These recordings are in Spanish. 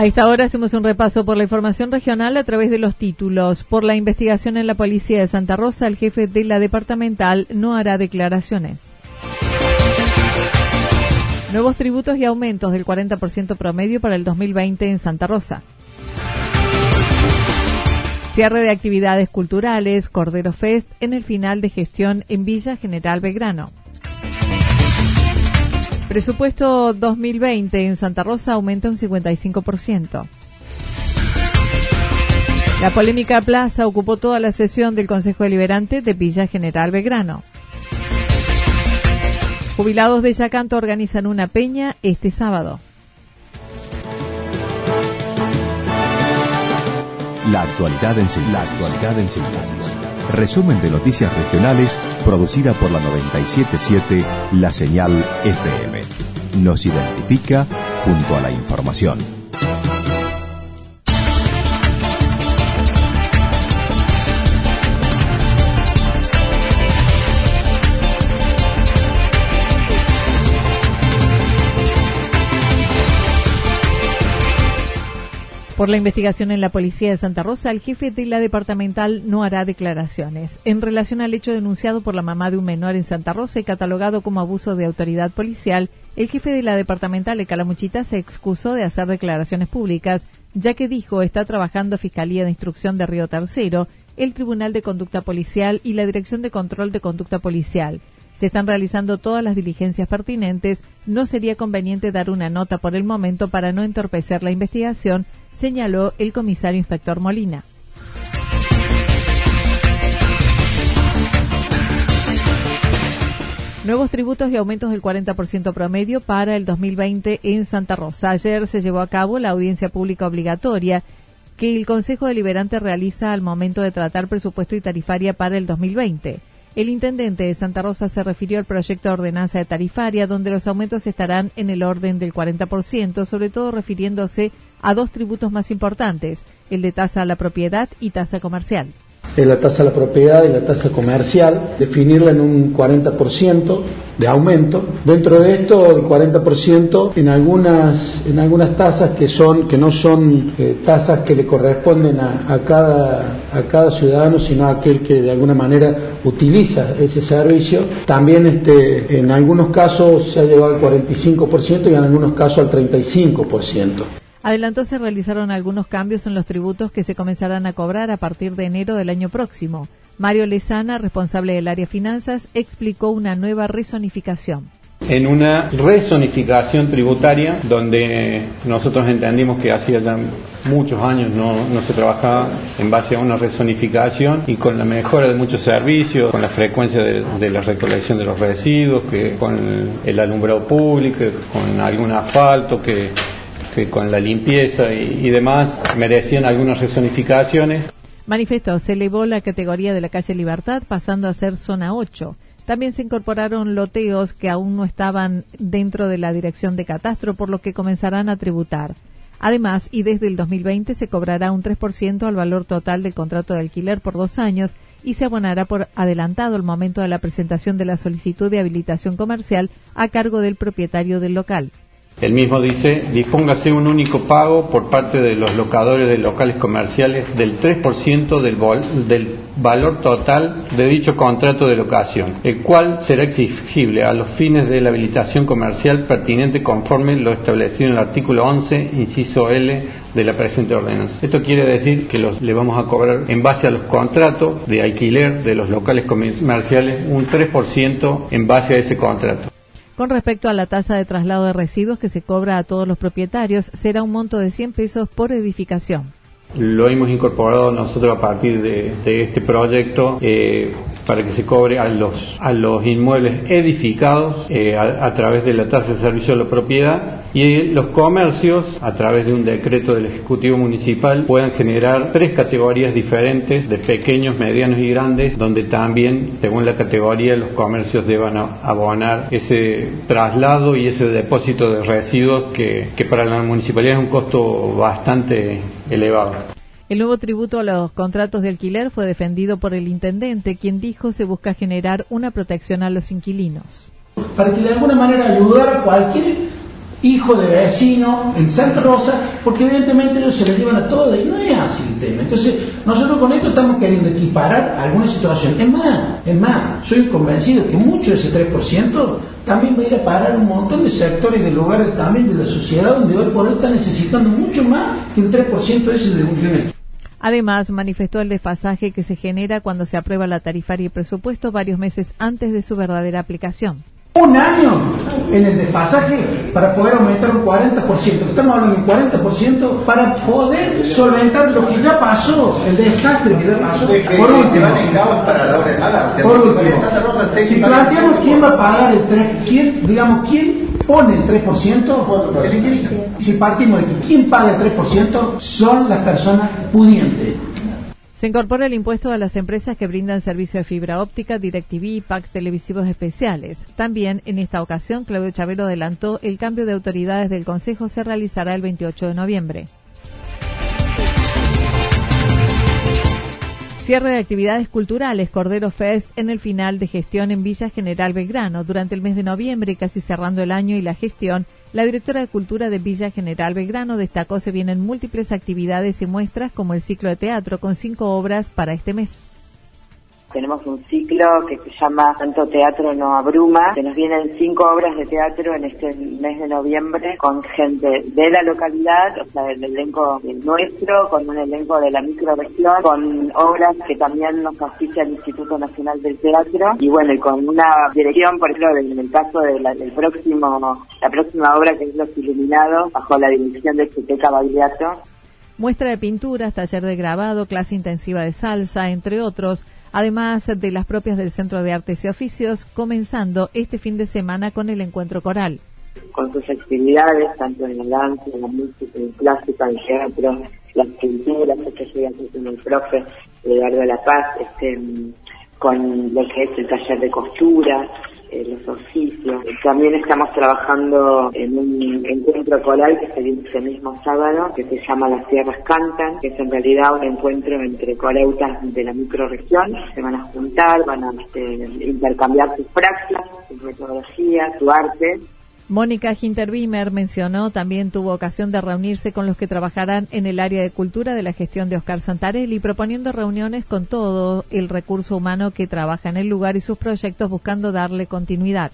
A esta hora hacemos un repaso por la información regional a través de los títulos. Por la investigación en la policía de Santa Rosa, el jefe de la departamental no hará declaraciones. Nuevos tributos y aumentos del 40% promedio para el 2020 en Santa Rosa. Cierre de actividades culturales, Cordero Fest en el final de gestión en Villa General Belgrano. Presupuesto 2020 en Santa Rosa aumenta un 55%. La polémica plaza ocupó toda la sesión del Consejo Deliberante de Villa General Belgrano. Jubilados de Yacanto organizan una peña este sábado. La actualidad en síntesis. Resumen de noticias regionales producida por la 977 La Señal FM. Nos identifica junto a la información. Por la investigación en la policía de Santa Rosa, el jefe de la departamental no hará declaraciones. En relación al hecho denunciado por la mamá de un menor en Santa Rosa y catalogado como abuso de autoridad policial, el jefe de la departamental de Calamuchita se excusó de hacer declaraciones públicas, ya que dijo está trabajando Fiscalía de Instrucción de Río Tercero, el Tribunal de Conducta Policial y la Dirección de Control de Conducta Policial. Se están realizando todas las diligencias pertinentes. No sería conveniente dar una nota por el momento para no entorpecer la investigación, señaló el comisario inspector Molina. Nuevos tributos y aumentos del 40% promedio para el 2020 en Santa Rosa. Ayer se llevó a cabo la audiencia pública obligatoria que el Consejo Deliberante realiza al momento de tratar presupuesto y tarifaria para el 2020. El intendente de Santa Rosa se refirió al proyecto de ordenanza de tarifaria, donde los aumentos estarán en el orden del 40%, sobre todo refiriéndose a dos tributos más importantes, el de tasa a la propiedad y tasa comercial la tasa a la propiedad y la tasa comercial, definirla en un 40% de aumento. Dentro de esto, el 40% en algunas, en algunas tasas que, son, que no son eh, tasas que le corresponden a, cada, a cada ciudadano, sino a aquel que de alguna manera utiliza ese servicio. También este, en algunos casos se ha llegado al 45% y en algunos casos al 35%. Adelantó se realizaron algunos cambios en los tributos que se comenzarán a cobrar a partir de enero del año próximo. Mario Lezana, responsable del área finanzas, explicó una nueva rezonificación en una rezonificación tributaria donde nosotros entendimos que hacía ya muchos años no, se trabajaba en base a una rezonificación y con la mejora de muchos servicios, con la frecuencia de, de la recolección de los residuos, que con el alumbrado público, con algún asfalto, que con la limpieza y, demás merecían algunas rezonificaciones. Manifestó, se elevó la categoría de la calle Libertad pasando a ser zona 8. También se incorporaron loteos que aún no estaban dentro de la dirección de catastro, por lo que comenzarán a tributar. Además, y desde el 2020 se cobrará un 3% al valor total del contrato de alquiler por dos años y se abonará por adelantado el momento de la presentación de la solicitud de habilitación comercial a cargo del propietario del local. El mismo dice, dispóngase un único pago por parte de los locadores de locales comerciales del 3% del, del valor total de dicho contrato de locación, el cual será exigible a los fines de la habilitación comercial pertinente conforme lo establecido en el artículo 11, inciso L de la presente ordenanza. Esto quiere decir que le vamos a cobrar en base a los contratos de alquiler de los locales comerciales un 3% en base a ese contrato. Con respecto a la tasa de traslado de residuos que se cobra a todos los propietarios, será un monto de 100 pesos por edificación. Lo hemos incorporado nosotros a partir de, este proyecto eh, para que se cobre a los, a los inmuebles edificados eh, a, través de la tasa de servicio de la propiedad y los comercios a través de un decreto del Ejecutivo Municipal puedan generar tres categorías diferentes de pequeños, medianos y grandes donde también según la categoría los comercios deban abonar ese traslado y ese depósito de residuos que, que para la municipalidad es un costo bastante elevado. El nuevo tributo a los contratos de alquiler fue defendido por el intendente, quien dijo se busca generar una protección a los inquilinos. Para que de alguna manera ayudar a cualquier hijo de vecino en Santa Rosa, porque evidentemente ellos se les llevan a todo y no es así el tema. Entonces, nosotros con esto estamos queriendo equiparar alguna situación. Es más, es más, soy convencido que mucho de ese 3% también va a ir a parar un montón de sectores, de lugares también de la sociedad donde hoy por hoy está necesitando mucho más que un 3% ese de un Además, manifestó el desfasaje que se genera cuando se aprueba la tarifaria y presupuesto varios meses antes de su verdadera aplicación. Un año en el desfasaje para poder aumentar un 40%. Estamos hablando de un 40% para poder solventar lo que ya pasó, el desastre que ya pasó. Por último, por último si planteamos quién va a pagar el 3%, quién, digamos, quién pone el 3%, si partimos de que quién paga el 3%, son las personas pudientes. Se incorpora el impuesto a las empresas que brindan servicio de fibra óptica, DirecTV y PAC televisivos especiales. También, en esta ocasión, Claudio Chavero adelantó el cambio de autoridades del Consejo se realizará el 28 de noviembre. Cierre de actividades culturales Cordero Fest en el final de gestión en Villa General Belgrano. Durante el mes de noviembre, casi cerrando el año y la gestión, la directora de Cultura de Villa General Belgrano destacó se vienen múltiples actividades y muestras como el ciclo de teatro con cinco obras para este mes. Tenemos un ciclo que se llama Tanto Teatro No Abruma, que nos vienen cinco obras de teatro en este mes de noviembre con gente de la localidad, o sea, del elenco nuestro, con un elenco de la microregión, con obras que también nos auspicia el Instituto Nacional del Teatro. Y bueno, y con una dirección, por ejemplo, en el caso del próximo, la próxima obra que es Los Iluminados, bajo la dirección de Cheteca Bagliato, muestra de pinturas, taller de grabado, clase intensiva de salsa, entre otros, además de las propias del Centro de Artes y Oficios, comenzando este fin de semana con el encuentro coral. Con sus actividades, tanto en el danza, en la música, en clásica, en teatro, las pinturas, que llega con el profe Eduardo La Paz, este, con lo que es el taller de costura, eh, los oficios. También estamos trabajando en un encuentro coral que se viene mismo sábado, que se llama Las Tierras Cantan, que es en realidad un encuentro entre coreutas de la microregión. Se van a juntar, van a este, intercambiar sus prácticas, sus metodologías, su arte Mónica Hinterbimer mencionó también tuvo ocasión de reunirse con los que trabajarán en el área de cultura de la gestión de Oscar Santarelli, proponiendo reuniones con todo el recurso humano que trabaja en el lugar y sus proyectos buscando darle continuidad.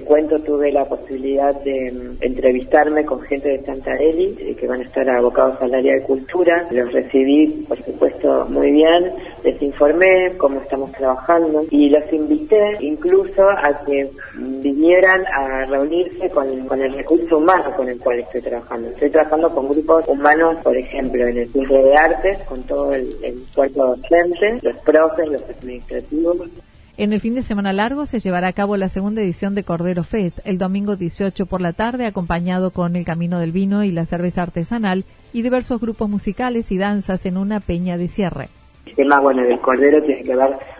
Cuento, tuve la posibilidad de mm, entrevistarme con gente de Santarelli eh, que van a estar abocados al área de cultura. Los recibí, por supuesto, muy bien. Les informé cómo estamos trabajando y los invité incluso a que vinieran a reunirse con, el recurso humano con el cual estoy trabajando. Estoy trabajando con grupos humanos, por ejemplo, en el Centro de Artes, con todo el, el cuerpo docente, los profes, los administrativos, en el fin de semana largo se llevará a cabo la segunda edición de Cordero Fest, el domingo 18 por la tarde, acompañado con el Camino del Vino y la cerveza artesanal y diversos grupos musicales y danzas en una peña de cierre.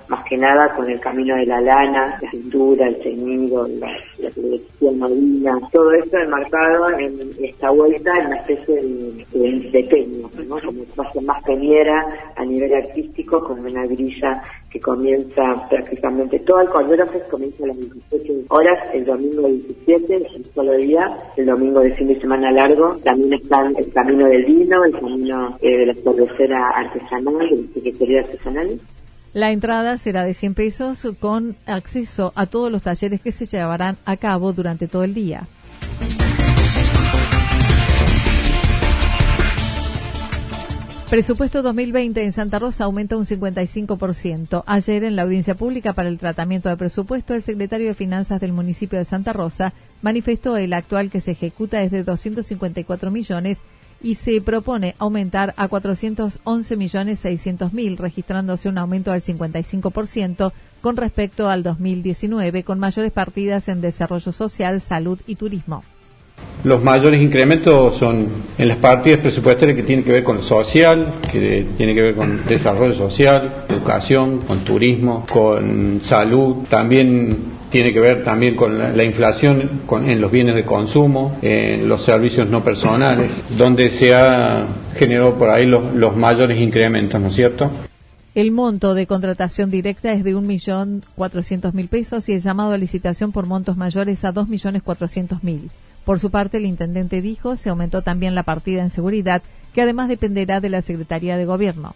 Más que nada con el camino de la lana, la cintura, el ceñido, la, la marina, todo esto enmarcado en esta vuelta en una especie de, de, de peña, ¿no? como más, más peñera a nivel artístico, con una grilla que comienza prácticamente todo el Fest comienza a las 18 horas el domingo 17, es un solo día, el domingo de fin de semana largo, también están el camino del vino, el camino eh, de la cervecera artesanal, de la artesanal. La entrada será de 100 pesos con acceso a todos los talleres que se llevarán a cabo durante todo el día. Presupuesto 2020 en Santa Rosa aumenta un 55%. Ayer en la audiencia pública para el tratamiento de presupuesto, el secretario de Finanzas del municipio de Santa Rosa manifestó el actual que se ejecuta es de 254 millones y se propone aumentar a 411 millones 600 mil, registrándose un aumento del 55% con respecto al 2019, con mayores partidas en desarrollo social, salud y turismo. Los mayores incrementos son en las partidas presupuestarias que tienen que ver con social, que tiene que ver con desarrollo social, educación, con turismo, con salud, también tiene que ver también con la, inflación en los bienes de consumo, en los servicios no personales, donde se ha generado por ahí los, los mayores incrementos, ¿no es cierto? El monto de contratación directa es de 1.400.000 pesos y el llamado a licitación por montos mayores a 2.400.000. Por su parte, el intendente dijo se aumentó también la partida en seguridad, que además dependerá de la Secretaría de Gobierno.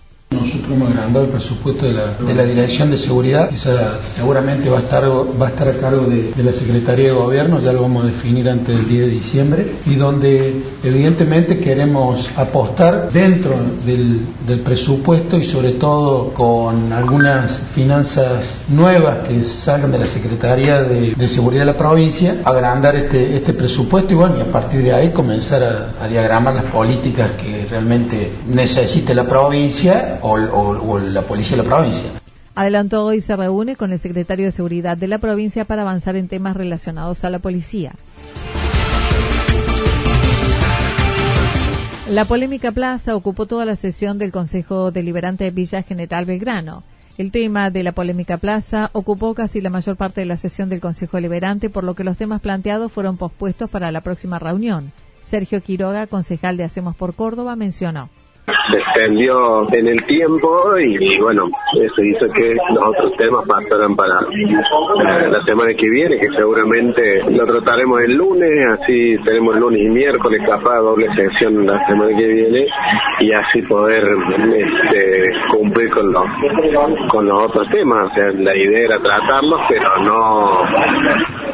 Hemos agrandado el presupuesto de la, de la Dirección de Seguridad, esa seguramente va a estar, va a, estar a cargo de, de, la Secretaría de Gobierno, ya lo vamos a definir antes del 10 de diciembre, y donde evidentemente queremos apostar dentro del, del presupuesto y sobre todo con algunas finanzas nuevas que salgan de la Secretaría de, de Seguridad de la provincia, agrandar este, este presupuesto y bueno, y a partir de ahí comenzar a, a diagramar las políticas que realmente necesite la provincia o, o, o la policía de la provincia. Adelantó hoy se reúne con el secretario de Seguridad de la provincia para avanzar en temas relacionados a la policía. La polémica plaza ocupó toda la sesión del Consejo Deliberante de Villa General Belgrano. El tema de la polémica plaza ocupó casi la mayor parte de la sesión del Consejo Deliberante, por lo que los temas planteados fueron pospuestos para la próxima reunión. Sergio Quiroga, concejal de Hacemos por Córdoba, mencionó se extendió en el tiempo y, bueno, eso hizo que los otros temas pasaran para la semana que viene, que seguramente lo trataremos el lunes, así tenemos lunes y miércoles capaz doble sesión la semana que viene y así poder este, cumplir con los, con los otros temas. O sea, la idea era tratarlos, pero no,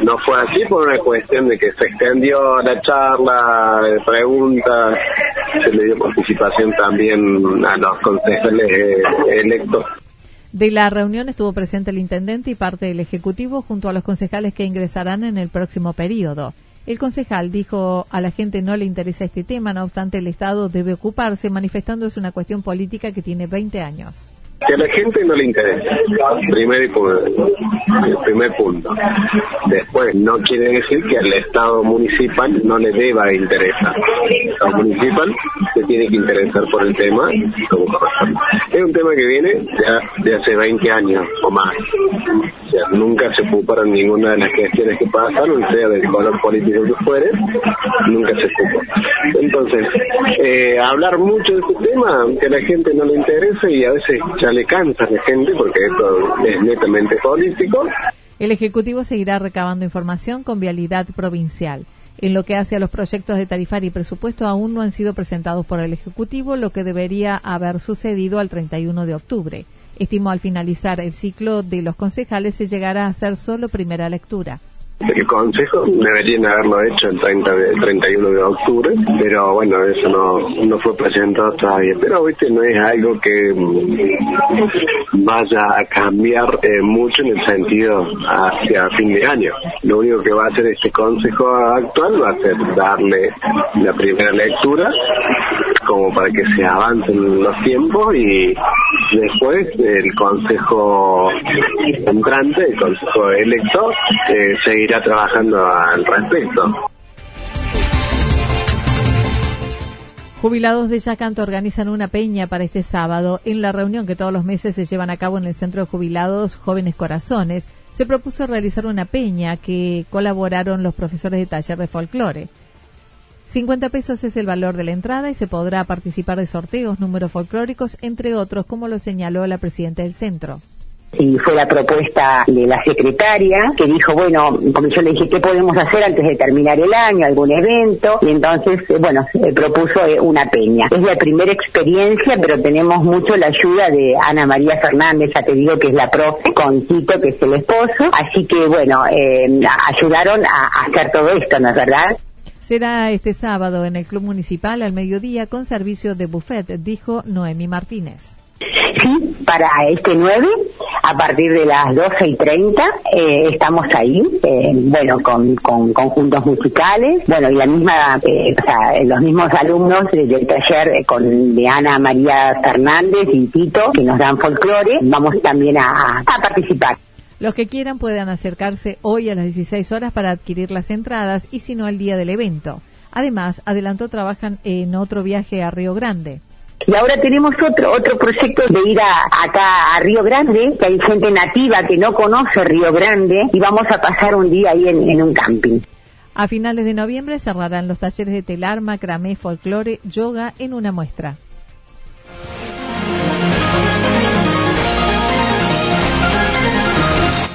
no fue así por una cuestión de que se extendió la charla, preguntas, se le dio participación también a los concejales eh, electos. De la reunión estuvo presente el intendente y parte del Ejecutivo junto a los concejales que ingresarán en el próximo periodo. El concejal dijo a la gente no le interesa este tema, no obstante el Estado debe ocuparse, manifestando es una cuestión política que tiene 20 años que a la gente no le interesa. Primer, el primer punto. Después, no quiere decir que al Estado municipal no le deba interesar. El Estado municipal se tiene que interesar por el tema. Es un tema que viene ya de hace 20 años o más. Nunca se ocuparon ninguna de las cuestiones que pasaron, sea del color político que fuere, nunca se ocupó. Entonces, eh, hablar mucho de este tema, que a la gente no le interesa y a veces ya le cansa a la gente porque esto es netamente político. El Ejecutivo seguirá recabando información con vialidad provincial. En lo que hace a los proyectos de tarifario y presupuesto aún no han sido presentados por el Ejecutivo, lo que debería haber sucedido al 31 de octubre. Estimó al finalizar el ciclo de los concejales se llegará a hacer solo primera lectura. El Consejo deberían haberlo hecho el, 30 de, 31 de octubre, pero bueno, eso no, no fue presentado todavía. Pero viste, no es algo que mm, vaya a cambiar eh, mucho en el sentido hacia fin de año. Lo único que va a hacer este Consejo actual va a ser darle la primera lectura como para que se avancen los tiempos y después el Consejo entrante, el Consejo electo, eh, seguirá trabajando al respecto. Jubilados de Yacanto organizan una peña para este sábado. En la reunión que todos los meses se llevan a cabo en el Centro de Jubilados Jóvenes Corazones, se propuso realizar una peña que colaboraron los profesores de taller de folclore. 50 pesos es el valor de la entrada y se podrá participar de sorteos, números folclóricos, entre otros, como lo señaló la presidenta del centro y fue la propuesta de la secretaria que dijo, bueno, como yo le dije, ¿qué podemos hacer antes de terminar el año? ¿Algún evento? Y entonces, eh, bueno, se propuso eh, una peña. Es la primera experiencia, pero tenemos mucho la ayuda de Ana María Fernández, ya te digo que es la profe, con Tito, que es el esposo. Así que, bueno, eh, ayudaron a hacer todo esto, ¿no es verdad? Será este sábado en el Club Municipal al mediodía con servicio de buffet, dijo Noemi Martínez. Sí, para este 9, a partir de las 12 y 30, eh, estamos ahí, eh, bueno, con, con, conjuntos musicales, bueno, y la misma, eh, o sea, los mismos alumnos del taller con de Ana María Fernández y Tito, que nos dan folclore, vamos también a, a participar. Los que quieran puedan acercarse hoy a las 16 horas para adquirir las entradas y si no al día del evento. Además, adelantó trabajan en otro viaje a Río Grande. Y ahora tenemos otro otro proyecto de ir acá a Río Grande, que hay gente nativa que no conoce Río Grande y vamos a pasar un día ahí en, un camping. A finales de noviembre cerrarán los talleres de telar, macramé, folclore, yoga en una muestra.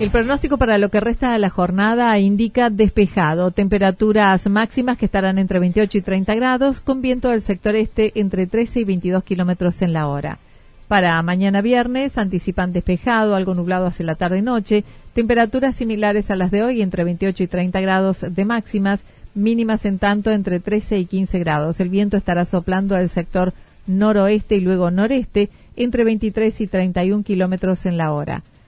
El pronóstico para lo que resta de la jornada indica despejado, temperaturas máximas que estarán entre 28 y 30 grados, con viento del sector este entre 13 y 22 kilómetros en la hora. Para mañana viernes anticipan despejado, algo nublado hacia la tarde-noche, temperaturas similares a las de hoy entre 28 y 30 grados de máximas, mínimas en tanto entre 13 y 15 grados. El viento estará soplando al sector noroeste y luego noreste entre 23 y 31 kilómetros en la hora.